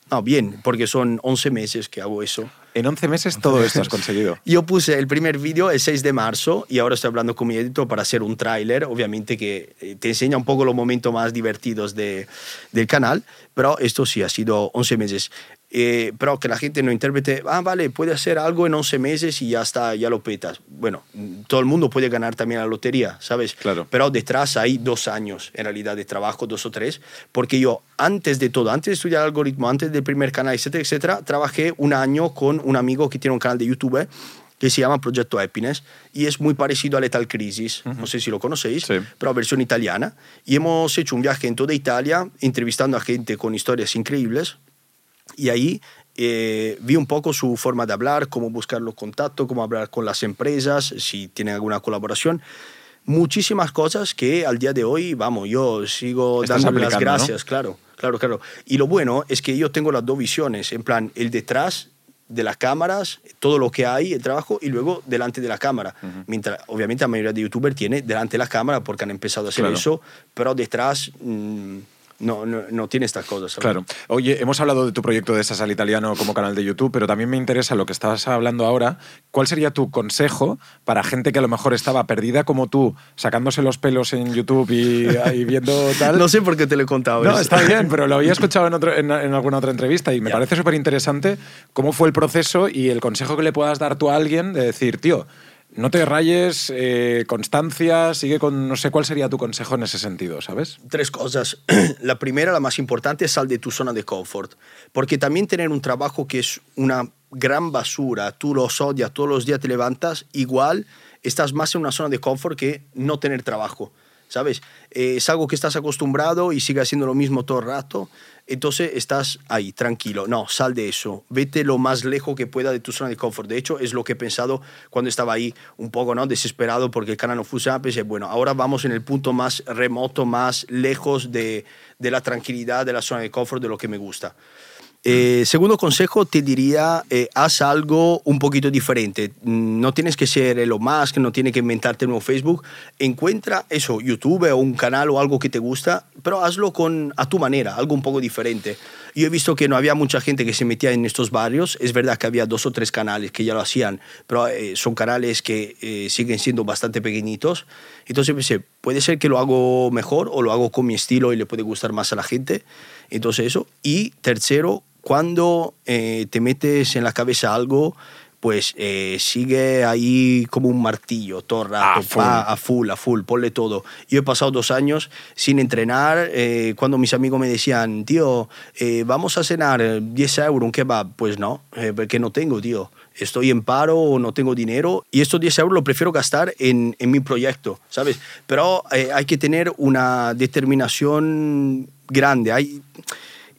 A: No, bien, porque son 11 meses que hago eso.
C: En 11 meses todo esto has conseguido. (laughs)
A: Yo puse el primer vídeo el 6 de marzo y ahora estoy hablando con mi editor para hacer un tráiler, obviamente que eh, te enseña un poco los momentos más divertidos de, del canal, pero esto sí ha sido 11 meses. Eh, pero que la gente no interprete, ah, vale, puede hacer algo en 11 meses y ya está, ya lo petas. Bueno, todo el mundo puede ganar también la lotería, ¿sabes?
C: Claro.
A: Pero detrás hay dos años en realidad de trabajo, dos o tres, porque yo antes de todo, antes de estudiar algoritmo, antes del primer canal, etcétera, etcétera, trabajé un año con un amigo que tiene un canal de YouTube que se llama Proyecto Happiness y es muy parecido a Lethal Crisis, no sé si lo conocéis,
C: Sí.
A: pero versión italiana. Y hemos hecho un viaje en toda Italia entrevistando a gente con historias increíbles y ahí eh, vi un poco su forma de hablar, cómo buscar los contactos, cómo hablar con las empresas, si tienen alguna colaboración. Muchísimas cosas que al día de hoy, vamos, yo sigo
C: Estás
A: dándole las
C: aplicando, ¿no?
A: gracias, claro, claro, claro. Y lo bueno es que yo tengo las dos visiones, en plan, el detrás de las cámaras, todo lo que hay, el trabajo, y luego delante de la cámara. Mientras, obviamente, la mayoría de youtubers tiene delante de la cámara porque han empezado a hacer
C: Claro.
A: eso, pero detrás mm, no, no, no tiene estas cosas. ¿sabes?
C: Claro. Oye, hemos hablado de tu proyecto de Sasal Italiano como canal de YouTube, pero también me interesa lo que estabas hablando ahora. ¿Cuál sería tu consejo para gente que a lo mejor estaba perdida como tú, sacándose los pelos en YouTube y, y viendo (laughs) tal?
A: No sé por qué te lo he contado.
C: No,
A: eso.
C: está bien, pero lo había (laughs) escuchado en, otro- en- en alguna otra entrevista y me parece súper interesante cómo fue el proceso y el consejo que le puedas dar tú a alguien de decir, tío, no te rayes, eh, constancia, sigue con... No sé cuál sería tu consejo en ese sentido, ¿sabes?
A: Tres cosas. (clears throat) La primera, la más importante, es sal de tu zona de confort. Porque también tener un trabajo que es una gran basura, tú los odias, todos los días te levantas, igual estás más en una zona de confort que no tener trabajo. ¿Sabes? Eh, es algo que estás acostumbrado y sigue haciendo lo mismo todo el rato. Entonces estás ahí, tranquilo. No, sal de eso. Vete lo más lejos que pueda de tu zona de confort. De hecho, es lo que he pensado cuando estaba ahí un poco ¿no? desesperado porque el canal no funcionaba. Pensé, bueno, ahora vamos en el punto más remoto, más lejos de, de la tranquilidad, de la zona de confort, de lo que me gusta. Eh, segundo consejo, te diría, eh, haz algo un poquito diferente. No tienes que ser Elon Musk, no tienes que inventarte nuevo Facebook. Encuentra eso, YouTube o un canal o algo que te gusta, pero hazlo con, a tu manera, algo un poco diferente. Yo he visto que no había mucha gente que se metía en estos barrios. Es verdad que había dos o tres canales que ya lo hacían, pero eh, son canales que eh, siguen siendo bastante pequeñitos. Entonces pensé, puede ser que lo hago mejor o lo hago con mi estilo y le puede gustar más a la gente. Entonces eso. Y tercero, cuando eh, te metes en la cabeza algo, pues eh, sigue ahí como un martillo todo el rato,
C: A full.
A: pa, a full, a full, ponle todo. Yo he pasado dos años sin entrenar, eh, cuando mis amigos me decían, tío, eh, vamos a cenar eh, 10 euros, un kebab, pues no, eh, porque no tengo, tío. Estoy en paro o no tengo dinero y estos 10 euros los prefiero gastar en, en mi proyecto, ¿sabes? Pero eh, hay que tener una determinación grande. Hay,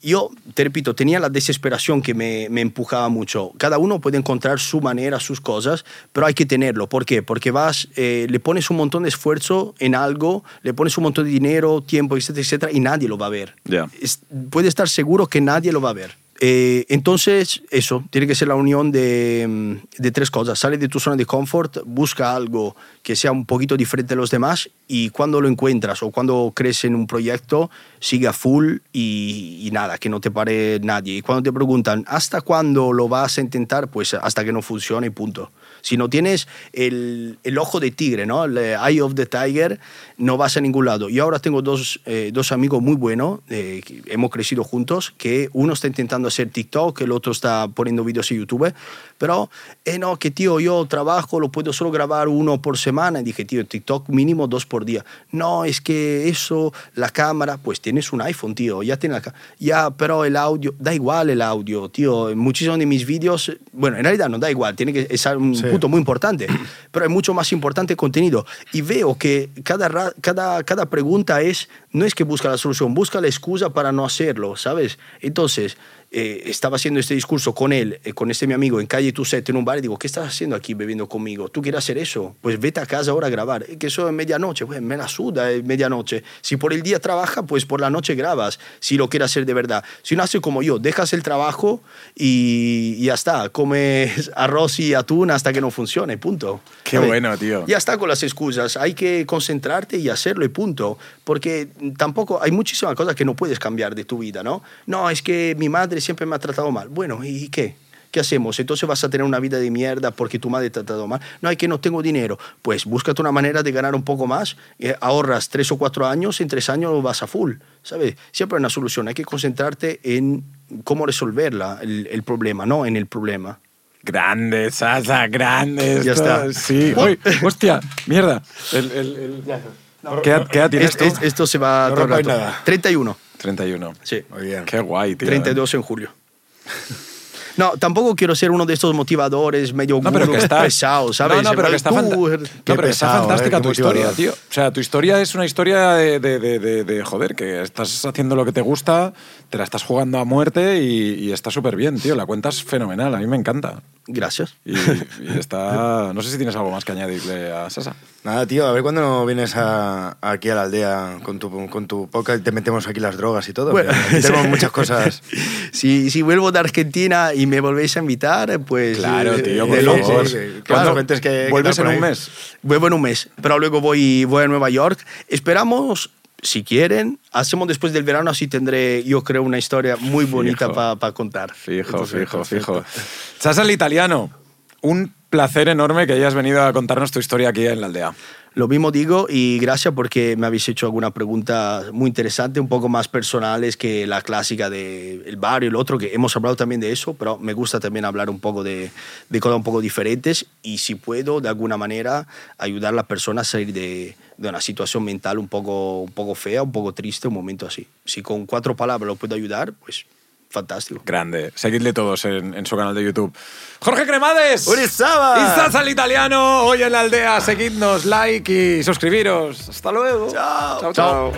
A: yo, te repito, tenía la desesperación que me, me empujaba mucho. Cada uno puede encontrar su manera, sus cosas, pero hay que tenerlo. ¿Por qué? Porque vas, eh, le pones un montón de esfuerzo en algo, le pones un montón de dinero, tiempo, etcétera, etcétera, y nadie lo va a ver. Es- puede estar seguro que nadie lo va a ver. Eh, entonces, eso, tiene que ser la unión de, mm, tres cosas. Sale de tu zona de confort, busca algo que sea un poquito diferente de los demás y cuando lo encuentras o cuando crees en un proyecto, sigue a full y, y nada, que no te pare nadie. Y cuando te preguntan, ¿hasta cuándo lo vas a intentar? Pues hasta que no funcione y punto. Si no tienes el, el ojo de tigre, ¿no? El eh, eye of the tiger, no vas a ningún lado. Y ahora tengo dos, eh, dos amigos muy buenos, eh, hemos crecido juntos, que uno está intentando hacer TikTok, el otro está poniendo vídeos en YouTube, pero, eh, no, que tío, yo trabajo, lo puedo solo grabar uno por semana. Y dije, tío, TikTok mínimo dos por día. No, es que eso, la cámara, pues tienes un iPhone, tío, ya tienes la Ya, pero el audio, da igual el audio, tío. Muchísimos de mis vídeos, bueno, en realidad no da igual, tiene que es un
B: Sí.
A: punto muy importante, (clears throat) pero es mucho más importante el contenido. Y veo que cada, cada, cada pregunta es, no es que busca la solución, busca la excusa para no hacerlo, ¿sabes? Entonces, eh, estaba haciendo este discurso con él, eh, con este mi amigo, en calle Tuset, en un bar, y digo, ¿qué estás haciendo aquí bebiendo conmigo? ¿Tú quieres hacer eso? Pues vete a casa ahora a grabar. "Es que eso es medianoche, pues me la suda, es medianoche. Si por el día trabaja, pues por la noche grabas, si lo quieres hacer de verdad. Si no haces como yo, dejas el trabajo y, y ya está, comes (laughs) arroz y atún hasta que no funcione, punto.
C: Qué
A: ¿Sabes?
C: bueno, tío.
A: Ya está con las excusas, hay que concentrarte y hacerlo y punto. Porque tampoco hay muchísimas cosas que no puedes cambiar de tu vida, ¿no? No, es que mi madre siempre me ha tratado mal. Bueno, ¿y qué? ¿Qué hacemos? Entonces vas a tener una vida de mierda porque tu madre te ha tratado mal. No, es que no tengo dinero. Pues búscate una manera de ganar un poco más, eh, ahorras tres o cuatro años, en tres años vas a full, ¿sabes? Siempre hay una solución, hay que concentrarte en cómo resolverla, el, el problema, no en el problema.
C: Grande, Sasa, grande.
A: Ya está.
C: Sí. (laughs) Uy, hostia, mierda. El, el, el- ¿Qué, edad- qué edad tienes
A: Es-
C: tú?
A: es- esto se va
D: No
A: todo el
D: rompáis
A: rato.
D: nada.
A: 31.
C: 31.
A: Sí.
D: Muy bien.
C: Qué guay, tío.
A: 32 en julio. (laughs) No, tampoco quiero ser uno de estos motivadores medio
C: No, pero que está.
A: pesados, ¿sabes?
C: No, no, pero que está, fanta- no,
A: er-
C: pero que está
D: pesado,
C: fantástica
D: eh,
C: tu historia, tío. O sea, tu historia es una historia de, de- de- de- de, joder, que estás haciendo lo que te gusta, te la estás jugando a muerte y, y está súper bien, tío. La cuentas fenomenal, a mí me encanta.
A: Gracias.
C: Y, y está. No sé si tienes algo más que añadirle a Sasa.
D: Nada, tío, a ver cuándo vienes a- aquí a la aldea con tu, con tu podcast y te metemos aquí las drogas y todo.
A: Bueno,
D: tenemos (laughs) muchas cosas.
A: Si, si vuelvo de Argentina y me volvéis a invitar, pues...
C: Claro,
A: eh,
C: tío,
A: de
C: por favor.
A: Claro.
D: Cuentes que-
C: ¿Vuelves en un mes?
A: Vuelvo en un mes, pero luego voy, voy a Nueva York. Esperamos, si quieren, hacemos después del verano, así tendré, yo creo, una historia muy bonita para contar.
C: Fijo,
A: Entonces,
C: fijo,
A: perfecto.
C: fijo. Sasa el italiano, un placer enorme que hayas venido a contarnos tu historia aquí en la aldea.
A: Lo mismo digo y gracias porque me habéis hecho alguna pregunta muy interesante, un poco más personales que la clásica del el barrio, el otro, que hemos hablado también de eso, pero me gusta también hablar un poco de, de cosas un poco diferentes y si puedo, de alguna manera, ayudar a la persona a salir de, de una situación mental un poco, un poco fea, un poco triste, un momento así. Si con cuatro palabras lo puedo ayudar, pues fantástico.
C: Grande. Seguidle todos en, su canal de YouTube. Jorge Cremades.
D: Urizaba.
C: Instaz al italiano. Hoy en la aldea. Seguidnos, like y suscribiros. Hasta luego.
D: chao.
C: chao. chao.